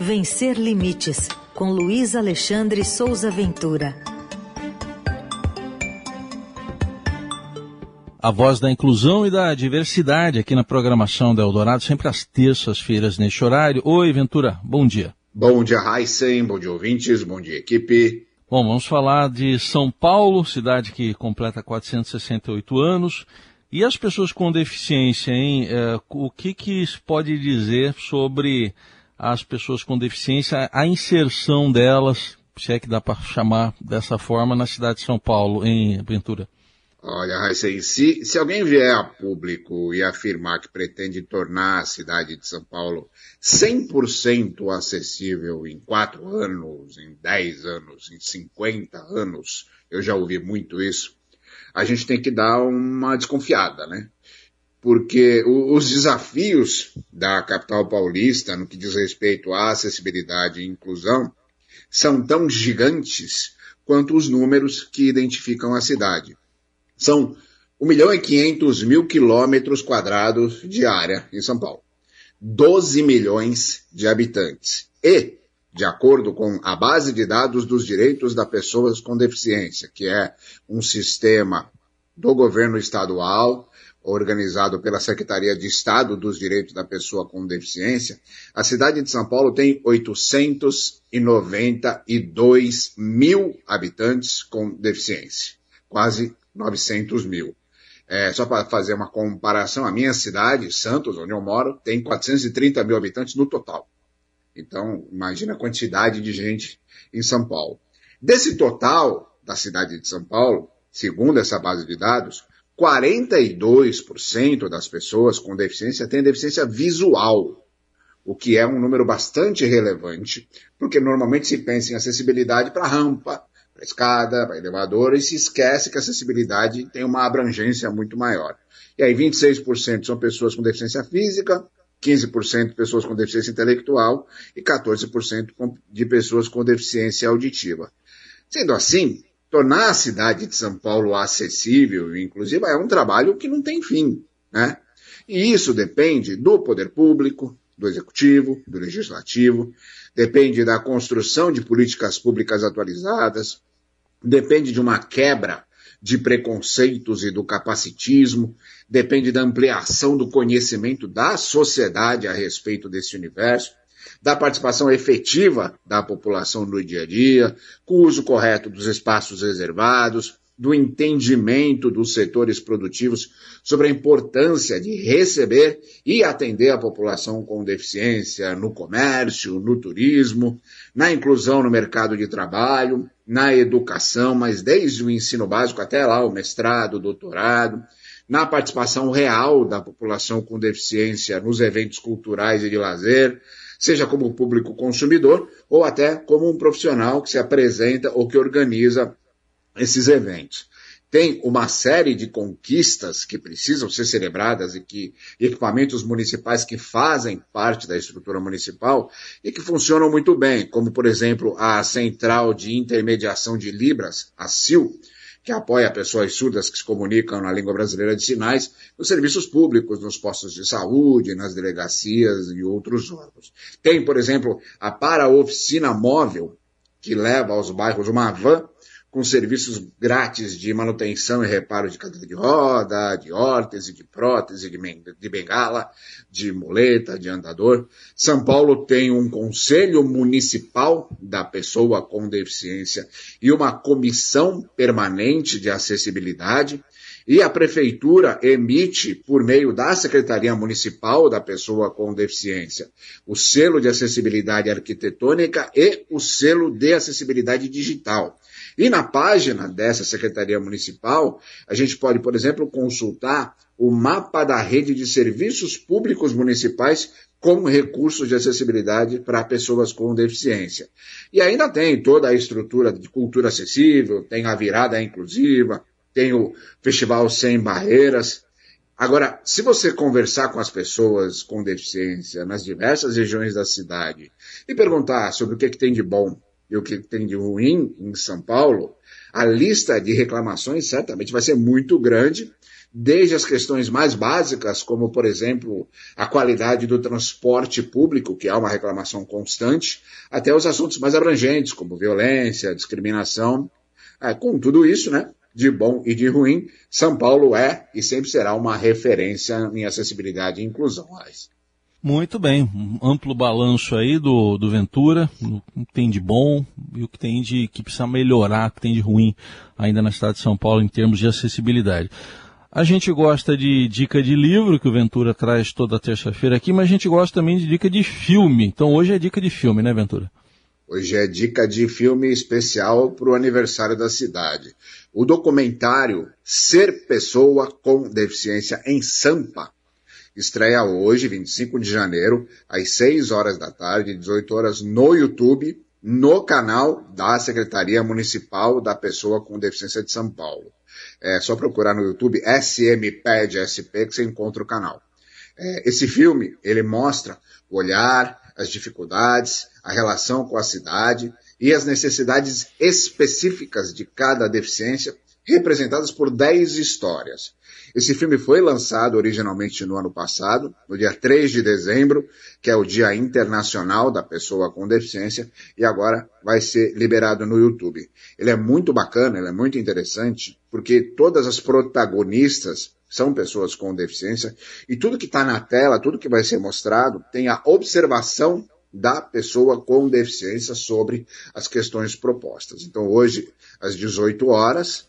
Vencer Limites, com Luiz Alexandre Souza Ventura. A voz da inclusão e da diversidade aqui na programação da Eldorado, sempre às terças-feiras neste horário. Oi, Ventura, bom dia. Bom dia, Heisen, bom dia, ouvintes, bom dia, equipe. Bom, vamos falar de São Paulo, cidade que completa 468 anos. E as pessoas com deficiência, hein? É, o que, que pode dizer sobre as pessoas com deficiência, a inserção delas, se é que dá para chamar dessa forma, na cidade de São Paulo, em Ventura? Olha, Raíssa, se, se alguém vier a público e afirmar que pretende tornar a cidade de São Paulo 100% acessível em quatro anos, em 10 anos, em 50 anos, eu já ouvi muito isso, a gente tem que dar uma desconfiada, né? Porque os desafios da capital paulista no que diz respeito à acessibilidade e inclusão são tão gigantes quanto os números que identificam a cidade. São 1 milhão e 500 mil quilômetros quadrados de área em São Paulo. 12 milhões de habitantes. E, de acordo com a base de dados dos direitos das pessoas com deficiência, que é um sistema do governo estadual, organizado pela Secretaria de Estado dos Direitos da Pessoa com Deficiência, a cidade de São Paulo tem 892 mil habitantes com deficiência. Quase 900 mil. É, só para fazer uma comparação, a minha cidade, Santos, onde eu moro, tem 430 mil habitantes no total. Então, imagina a quantidade de gente em São Paulo. Desse total da cidade de São Paulo, segundo essa base de dados, 42% das pessoas com deficiência têm deficiência visual, o que é um número bastante relevante, porque normalmente se pensa em acessibilidade para rampa, para escada, para elevador, e se esquece que a acessibilidade tem uma abrangência muito maior. E aí 26% são pessoas com deficiência física, 15% pessoas com deficiência intelectual e 14% de pessoas com deficiência auditiva. Sendo assim, tornar a cidade de São Paulo acessível, inclusive, é um trabalho que não tem fim, né? E isso depende do poder público, do executivo, do legislativo, depende da construção de políticas públicas atualizadas, depende de uma quebra de preconceitos e do capacitismo, depende da ampliação do conhecimento da sociedade a respeito desse universo, da participação efetiva da população no dia a dia, com o uso correto dos espaços reservados, do entendimento dos setores produtivos sobre a importância de receber e atender a população com deficiência no comércio, no turismo, na inclusão no mercado de trabalho, na educação, mas desde o ensino básico até lá o mestrado, o doutorado, na participação real da população com deficiência nos eventos culturais e de lazer, seja como público consumidor ou até como um profissional que se apresenta ou que organiza esses eventos. Tem uma série de conquistas que precisam ser celebradas e que equipamentos municipais que fazem parte da estrutura municipal e que funcionam muito bem, como por exemplo a Central de Intermediação de Libras, a CIL, que apoia pessoas surdas que se comunicam na língua brasileira de sinais nos serviços públicos, nos postos de saúde, nas delegacias e outros órgãos. Tem, por exemplo, a para-oficina móvel, que leva aos bairros uma van com serviços grátis de manutenção e reparo de cadeira de roda, de órtese, de prótese, de bengala, de muleta, de andador. São Paulo tem um conselho municipal da pessoa com deficiência e uma comissão permanente de acessibilidade. E a prefeitura emite, por meio da Secretaria Municipal da Pessoa com Deficiência, o selo de acessibilidade arquitetônica e o selo de acessibilidade digital. E na página dessa Secretaria Municipal, a gente pode, por exemplo, consultar o mapa da rede de serviços públicos municipais com recursos de acessibilidade para pessoas com deficiência. E ainda tem toda a estrutura de cultura acessível, tem a virada inclusiva, tem o Festival Sem Barreiras. Agora, se você conversar com as pessoas com deficiência nas diversas regiões da cidade e perguntar sobre o que, é que tem de bom e o que tem de ruim em São Paulo, a lista de reclamações certamente vai ser muito grande desde as questões mais básicas, como, por exemplo, a qualidade do transporte público, que é uma reclamação constante, até os assuntos mais abrangentes, como violência, discriminação. É, com tudo isso, né, de bom e de ruim, São Paulo é e sempre será uma referência em acessibilidade e inclusão. Alex. Muito bem, um amplo balanço aí do, do Ventura, o que tem de bom e o que tem de que precisa melhorar, o que tem de ruim ainda na cidade de São Paulo em termos de acessibilidade. A gente gosta de dica de livro, que o Ventura traz toda terça-feira aqui, mas a gente gosta também de dica de filme. Então hoje é dica de filme, né, Ventura? Hoje é dica de filme especial para o aniversário da cidade. O documentário Ser Pessoa com Deficiência em Sampa estreia hoje, 25 de janeiro, às 6 horas da tarde, 18 horas, no YouTube, no canal da Secretaria Municipal da Pessoa com Deficiência de São Paulo. É só procurar no YouTube SMPED SP que você encontra o canal. É, esse filme, ele mostra o olhar, as dificuldades, a relação com a cidade e as necessidades específicas de cada deficiência, representadas por 10 histórias. Esse filme foi lançado originalmente no ano passado, no dia 3 de dezembro, que é o Dia Internacional da Pessoa com Deficiência, e agora vai ser liberado no YouTube. Ele é muito bacana, ele é muito interessante, porque todas as protagonistas são pessoas com deficiência, e tudo que está na tela, tudo que vai ser mostrado, tem a observação da pessoa com deficiência sobre as questões propostas. Então hoje, às 18 horas,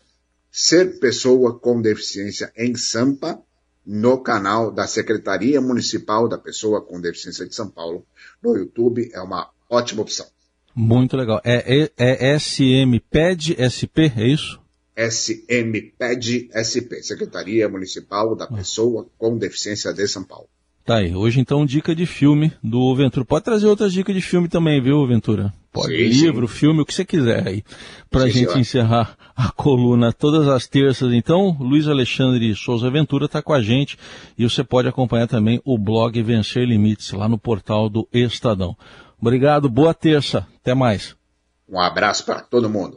Ser Pessoa com Deficiência em Sampa, no canal da Secretaria Municipal da Pessoa com Deficiência de São Paulo, no YouTube, é uma ótima opção. Muito legal. É, é, é SMPED SP, é isso? SMPED SP, Secretaria Municipal da Pessoa com Deficiência de São Paulo. Tá aí. Hoje, então, dica de filme do Ventura. Pode trazer outras dicas de filme também, viu, Ventura? Pode. Sim, livro, sim. filme, o que você quiser aí. Pra sim, gente encerrar a coluna todas as terças. Então, Luiz Alexandre Souza Ventura está com a gente e você pode acompanhar também o blog Vencer Limites lá no portal do Estadão. Obrigado, boa terça. Até mais. Um abraço para todo mundo.